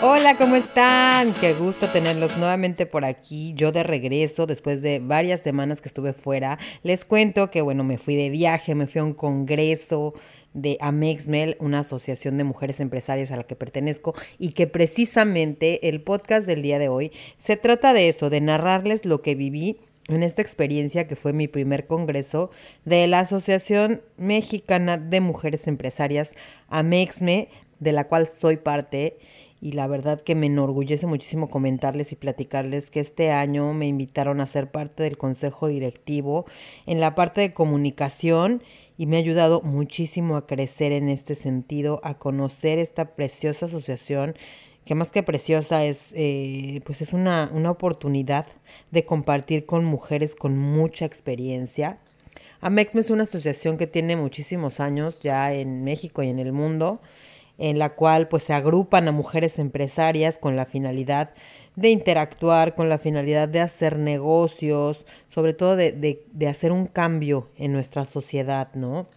Hola, ¿cómo están? Qué gusto tenerlos nuevamente por aquí. Yo de regreso, después de varias semanas que estuve fuera, les cuento que, bueno, me fui de viaje, me fui a un congreso de Amexmel, una asociación de mujeres empresarias a la que pertenezco, y que precisamente el podcast del día de hoy se trata de eso, de narrarles lo que viví en esta experiencia que fue mi primer congreso de la Asociación Mexicana de Mujeres Empresarias, Amexme, de la cual soy parte y la verdad que me enorgullece muchísimo comentarles y platicarles que este año me invitaron a ser parte del consejo directivo en la parte de comunicación y me ha ayudado muchísimo a crecer en este sentido, a conocer esta preciosa asociación que más que preciosa es, eh, pues es una, una oportunidad de compartir con mujeres con mucha experiencia. AMEXME es una asociación que tiene muchísimos años ya en México y en el mundo en la cual pues se agrupan a mujeres empresarias con la finalidad de interactuar, con la finalidad de hacer negocios, sobre todo de, de, de hacer un cambio en nuestra sociedad, ¿no?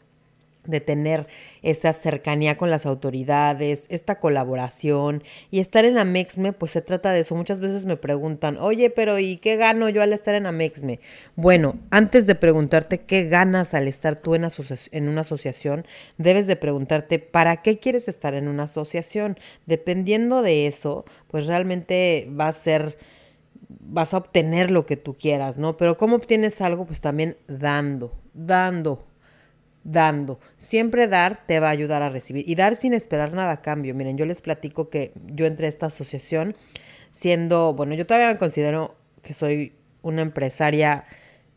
De tener esa cercanía con las autoridades, esta colaboración y estar en Amexme, pues se trata de eso. Muchas veces me preguntan, oye, pero ¿y qué gano yo al estar en Amexme? Bueno, antes de preguntarte qué ganas al estar tú en, en una asociación, debes de preguntarte para qué quieres estar en una asociación. Dependiendo de eso, pues realmente va a ser vas a obtener lo que tú quieras, ¿no? Pero ¿cómo obtienes algo? Pues también dando, dando, dando. Siempre dar te va a ayudar a recibir y dar sin esperar nada a cambio. Miren, yo les platico que yo entré a esta asociación siendo, bueno, yo todavía me considero que soy una empresaria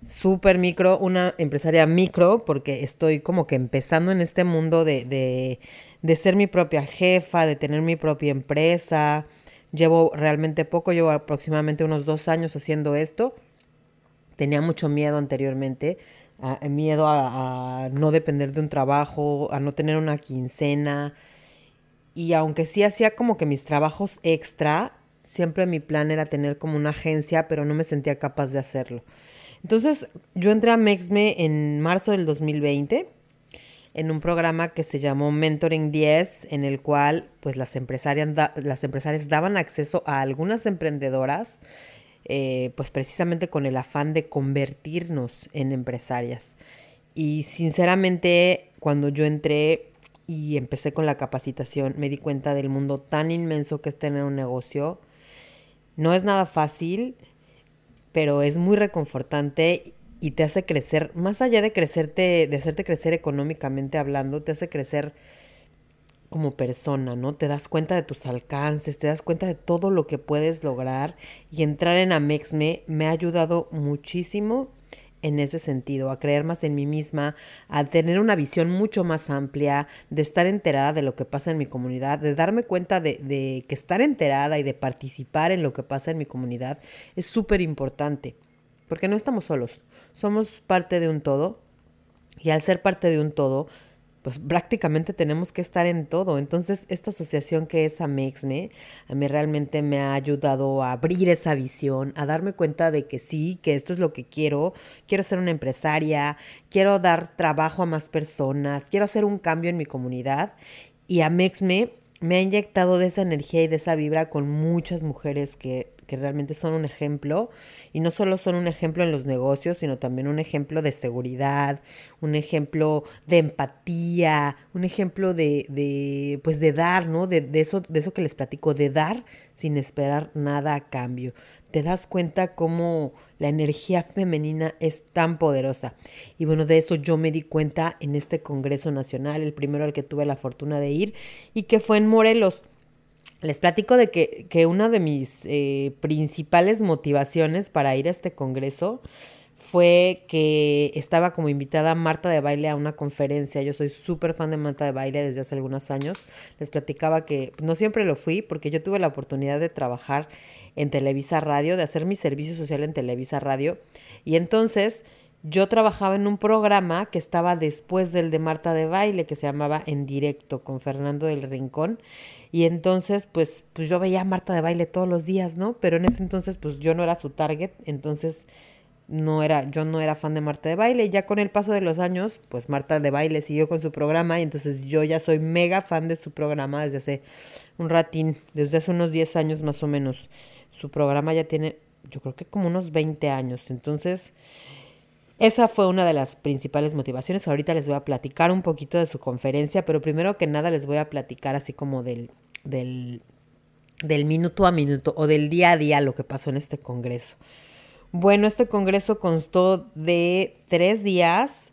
súper micro, una empresaria micro, porque estoy como que empezando en este mundo de, de, de ser mi propia jefa, de tener mi propia empresa. Llevo realmente poco, llevo aproximadamente unos dos años haciendo esto. Tenía mucho miedo anteriormente miedo a, no depender de un trabajo, a no tener una quincena. Y aunque sí hacía como que mis trabajos extra, siempre mi plan era tener como una agencia, pero no me sentía capaz de hacerlo. Entonces yo entré a Mexme en marzo del 2020 en un programa que se llamó Mentoring 10, en el cual pues las empresarias, las empresarias daban acceso a algunas emprendedoras eh, pues precisamente con el afán de convertirnos en empresarias. Y sinceramente, cuando yo entré y empecé con la capacitación, me di cuenta del mundo tan inmenso que es tener un negocio. No es nada fácil, pero es muy reconfortante y te hace crecer, más allá de crecerte, de hacerte crecer económicamente hablando, te hace crecer como persona, ¿no? Te das cuenta de tus alcances, te das cuenta de todo lo que puedes lograr y entrar en Amexme me ha ayudado muchísimo en ese sentido, a creer más en mí misma, a tener una visión mucho más amplia, de estar enterada de lo que pasa en mi comunidad, de darme cuenta de, que estar enterada y de participar en lo que pasa en mi comunidad es súper importante, porque no estamos solos, somos parte de un todo y al ser parte de un todo, pues prácticamente tenemos que estar en todo. Entonces, esta asociación que es Amexme, a mí realmente me ha ayudado a abrir esa visión, a darme cuenta de que sí, que esto es lo que quiero. Quiero ser una empresaria, quiero dar trabajo a más personas, quiero hacer un cambio en mi comunidad. Y Amexme me ha inyectado de esa energía y de esa vibra con muchas mujeres que que realmente son un ejemplo y no solo son un ejemplo en los negocios, sino también un ejemplo de seguridad, un ejemplo de empatía, un ejemplo de, de pues de dar, ¿no? De, de, eso, de eso que les platico, de dar sin esperar nada a cambio. Te das cuenta cómo la energía femenina es tan poderosa. Y bueno, de eso yo me di cuenta en este Congreso Nacional, el primero al que tuve la fortuna de ir, y que fue en Morelos. Les platico de que, una de mis eh, principales motivaciones para ir a este congreso fue que estaba como invitada Marta de Baile a una conferencia. Yo soy súper fan de Marta de Baile desde hace algunos años. Les platicaba que no siempre lo fui porque yo tuve la oportunidad de trabajar en Televisa Radio, de hacer mi servicio social en Televisa Radio. Y entonces yo trabajaba en un programa que estaba después del de Marta de Baile, que se llamaba En Directo con Fernando del Rincón. Y entonces, pues, pues yo veía a Marta de Baile todos los días, ¿no? Pero en ese entonces, pues yo no era su target, entonces no era, yo no era fan de Marta de Baile. Ya con el paso de los años, pues Marta de Baile siguió con su programa y entonces yo ya soy mega fan de su programa desde hace un ratín, desde hace unos 10 años más o menos. Su programa ya tiene, yo creo que como unos 20 años. Entonces, esa fue una de las principales motivaciones. Ahorita les voy a platicar un poquito de su conferencia, pero primero que nada les voy a platicar así como del, del, del minuto a minuto o del día a día lo que pasó en este congreso. Bueno, este congreso constó de tres días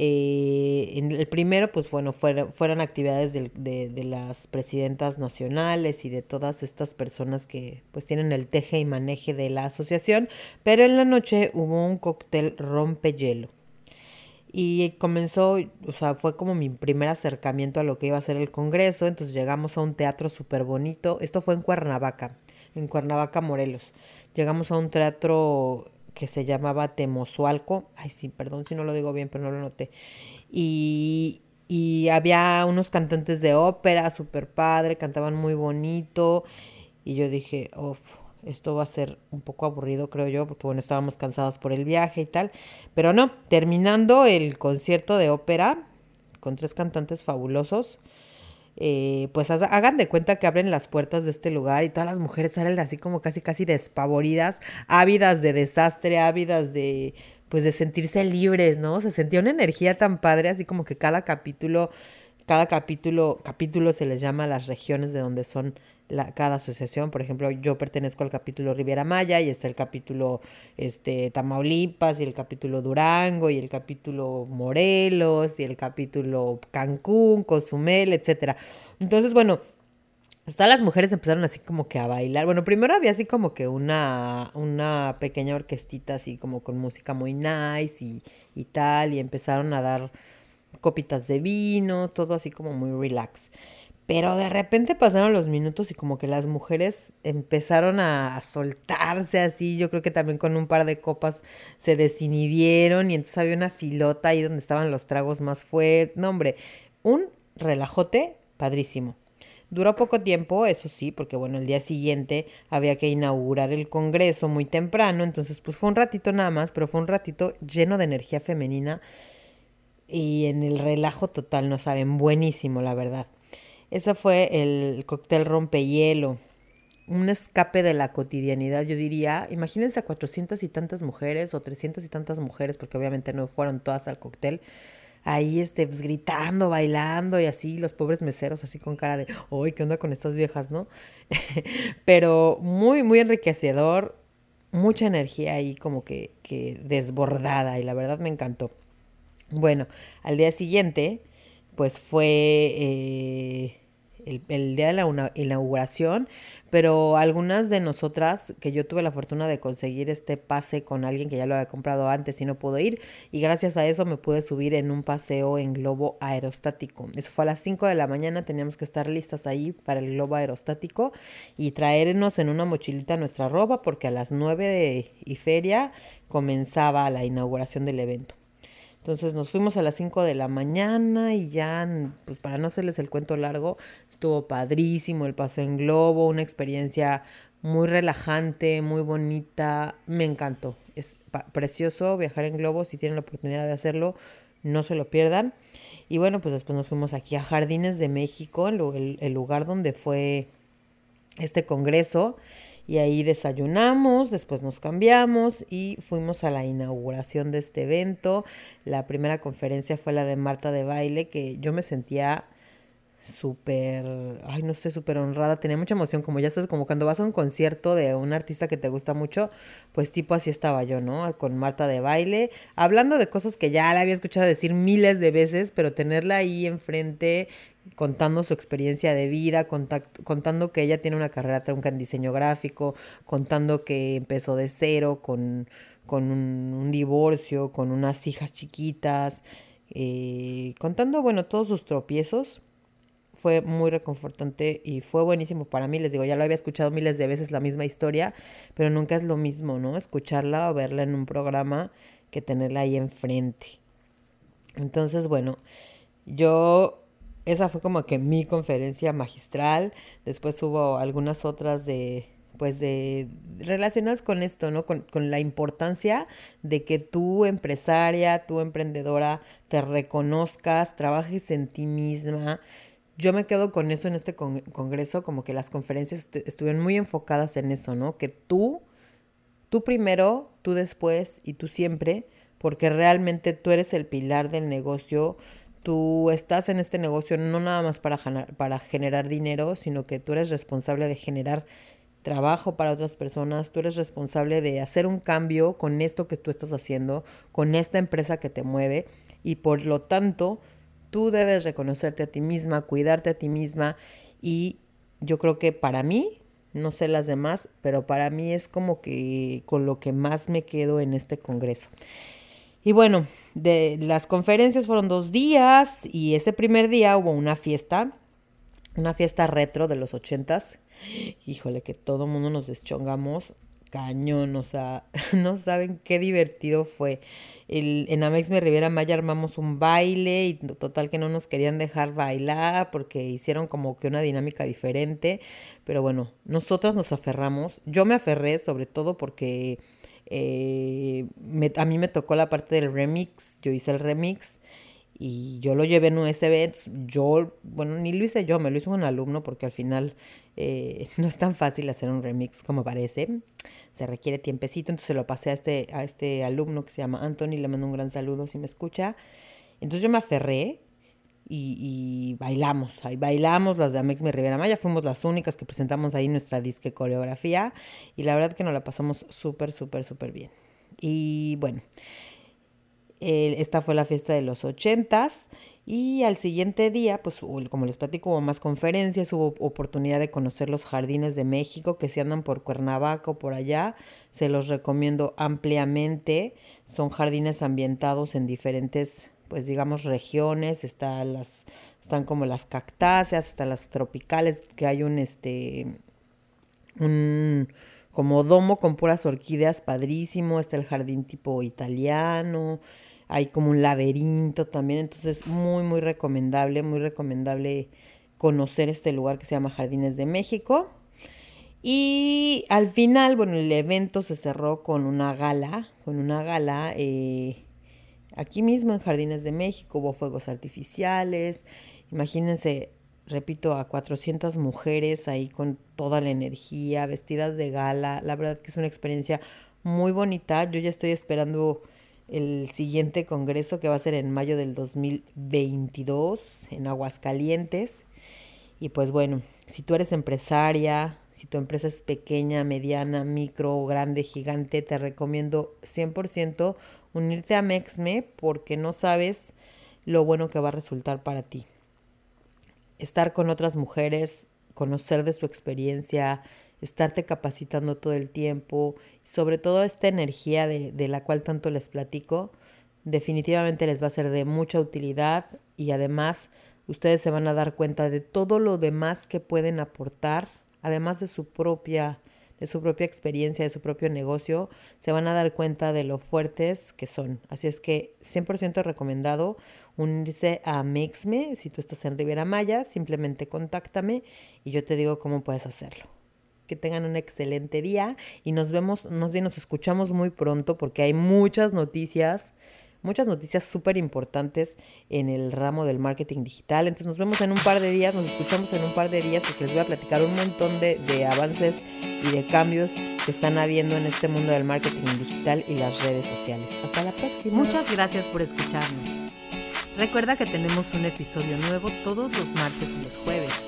eh, en el primero, pues bueno, fueron, fueron actividades de, de, las presidentas nacionales y de todas estas personas que pues tienen el teje y maneje de la asociación, pero en la noche hubo un cóctel rompehielo. Y comenzó, o sea, fue como mi primer acercamiento a lo que iba a ser el Congreso, entonces llegamos a un teatro súper bonito, esto fue en Cuernavaca, en Cuernavaca, Morelos. Llegamos a un teatro que se llamaba Temozualco. Ay, sí, perdón si no lo digo bien, pero no lo noté. Y, y había unos cantantes de ópera, súper padre, cantaban muy bonito. Y yo dije, esto va a ser un poco aburrido, creo yo, porque bueno, estábamos cansadas por el viaje y tal. Pero no, terminando el concierto de ópera con tres cantantes fabulosos, eh, pues hagan de cuenta que abren las puertas de este lugar y todas las mujeres salen así como casi casi despavoridas, ávidas de desastre, ávidas de pues de sentirse libres, ¿no? Se sentía una energía tan padre, así como que cada capítulo, cada capítulo, capítulo se les llama las regiones de donde son la, cada asociación. Por ejemplo, yo pertenezco al capítulo Riviera Maya y está el capítulo este, Tamaulipas y el capítulo Durango y el capítulo Morelos y el capítulo Cancún, Cozumel, etcétera. Entonces, bueno, hasta las mujeres empezaron así como que a bailar. Bueno, primero había así como que una, una pequeña orquestita así como con música muy nice y, y tal, y empezaron a dar copitas de vino, todo así como muy relax. Pero de repente pasaron los minutos y como que las mujeres empezaron a soltarse así. Yo creo que también con un par de copas se desinhibieron y entonces había una filota ahí donde estaban los tragos más fuertes. No, hombre, un relajote padrísimo. Duró poco tiempo, eso sí, porque bueno, el día siguiente había que inaugurar el Congreso muy temprano, entonces pues fue un ratito nada más, pero fue un ratito lleno de energía femenina y en el relajo total, no saben, buenísimo, la verdad. Ese fue el cóctel rompehielo. Un escape de la cotidianidad, yo diría. Imagínense a cuatrocientas y tantas mujeres o trescientas y tantas mujeres, porque obviamente no fueron todas al cóctel. Ahí este, pues, gritando, bailando y así, los pobres meseros así con cara de, uy, ¿qué onda con estas viejas, no? Pero muy, muy enriquecedor, mucha energía ahí como que, que desbordada y la verdad me encantó. Bueno, al día siguiente, pues fue eh, el, día de la inauguración, pero algunas de nosotras, que yo tuve la fortuna de conseguir este pase con alguien que ya lo había comprado antes y no pudo ir, y gracias a eso me pude subir en un paseo en globo aerostático. Eso fue a las 5 de la mañana, teníamos que estar listas ahí para el globo aerostático y traernos en una mochilita nuestra ropa, porque a las 9 de y feria comenzaba la inauguración del evento. Entonces nos fuimos a las 5 de la mañana y ya, pues para no hacerles el cuento largo, estuvo padrísimo el paso en globo, una experiencia muy relajante, muy bonita, me encantó. Es precioso viajar en globo, si tienen la oportunidad de hacerlo, no se lo pierdan. Y bueno, pues después nos fuimos aquí a Jardines de México, el, el lugar donde fue este congreso y ahí desayunamos, después nos cambiamos y fuimos a la inauguración de este evento. La primera conferencia fue la de Marta de Baile, que yo me sentía súper, ay, no sé, súper honrada, tenía mucha emoción, como ya sabes, como cuando vas a un concierto de un artista que te gusta mucho, pues tipo así estaba yo, ¿no? Con Marta de baile, hablando de cosas que ya la había escuchado decir miles de veces, pero tenerla ahí enfrente contando su experiencia de vida, contando que ella tiene una carrera trunca en diseño gráfico, contando que empezó de cero con, con un, divorcio, con unas hijas chiquitas, eh, contando, bueno, todos sus tropiezos. Fue muy reconfortante y fue buenísimo para mí. Les digo, ya lo había escuchado miles de veces la misma historia, pero nunca es lo mismo, ¿no? Escucharla o verla en un programa que tenerla ahí enfrente. Entonces, bueno, yo, esa fue como que mi conferencia magistral. Después hubo algunas otras de, pues de, relacionadas con esto, ¿no? Con, con la importancia de que tú, empresaria, tú, emprendedora, te reconozcas, trabajes en ti misma. Yo me quedo con eso en este congreso, como que las conferencias estuvieron muy enfocadas en eso, ¿no? Que tú, tú primero, tú después y tú siempre porque realmente tú eres el pilar del negocio. Tú estás en este negocio no nada más para, generar dinero, sino que tú eres responsable de generar trabajo para otras personas, tú eres responsable de hacer un cambio con esto que tú estás haciendo, con esta empresa que te mueve y por lo tanto tú debes reconocerte a ti misma, cuidarte a ti misma y yo creo que para mí, no sé las demás, pero para mí es como que con lo que más me quedo en este congreso. Y bueno, de las conferencias fueron dos días y ese primer día hubo una fiesta, una fiesta retro de los ochentas. Híjole, que todo mundo nos deschongamos cañón, o sea, no saben qué divertido fue. El, en Amexme Rivera Maya armamos un baile y total que no nos querían dejar bailar porque hicieron como que una dinámica diferente, pero bueno, nosotras nos aferramos, yo me aferré sobre todo porque eh, a mí me tocó la parte del remix, yo hice el remix y yo lo llevé en USB. Yo, bueno, ni lo hice yo, me lo hizo un alumno porque al final eh, no es tan fácil hacer un remix como parece. Se requiere tiempecito, entonces se lo pasé a este, a este alumno que se llama Anthony, le mando un gran saludo si me escucha. Entonces yo me aferré y, bailamos. Ahí bailamos las de Amex Mi Rivera Maya. Fuimos las únicas que presentamos ahí nuestra disque coreografía. Y la verdad que nos la pasamos súper, súper, súper bien. Y bueno, esta fue la fiesta de los ochentas. Y al siguiente día, pues como les platico, hubo más conferencias, hubo oportunidad de conocer los jardines de México, que si andan por Cuernavaca o por allá, se los recomiendo ampliamente. Son jardines ambientados en diferentes pues digamos regiones, está las, están como las cactáceas, hasta las tropicales, que hay un este un como domo con puras orquídeas padrísimo, está el jardín tipo italiano, hay como un laberinto también, entonces muy muy recomendable, muy recomendable conocer este lugar que se llama Jardines de México. Y al final, bueno, el evento se cerró con una gala, con una gala eh, Aquí mismo en Jardines de México hubo fuegos artificiales. Imagínense, repito, a 400 mujeres ahí con toda la energía, vestidas de gala. La verdad que es una experiencia muy bonita. Yo ya estoy esperando el siguiente congreso que va a ser en mayo del 2022 en Aguascalientes. Y pues bueno, si tú eres empresaria, si tu empresa es pequeña, mediana, micro, grande, gigante, te recomiendo 100% unirte a Mexme porque no sabes lo bueno que va a resultar para ti. Estar con otras mujeres, conocer de su experiencia, estarte capacitando todo el tiempo, sobre todo esta energía de, de, la cual tanto les platico, definitivamente les va a ser de mucha utilidad y además ustedes se van a dar cuenta de todo lo demás que pueden aportar, además de su propia de su propia experiencia, de su propio negocio, se van a dar cuenta de lo fuertes que son. Así es que 100% recomendado unirse a Mixme. Si tú estás en Riviera Maya, simplemente contáctame y yo te digo cómo puedes hacerlo. Que tengan un excelente día y nos vemos, nos bien, nos escuchamos muy pronto porque hay muchas noticias muchas noticias súper importantes en el ramo del marketing digital. Entonces nos vemos en un par de días, nos escuchamos en un par de días porque les voy a platicar un montón de, de avances y de cambios que están habiendo en este mundo del marketing digital y las redes sociales. Hasta la próxima. Muchas gracias por escucharnos. Recuerda que tenemos un episodio nuevo todos los martes y los jueves.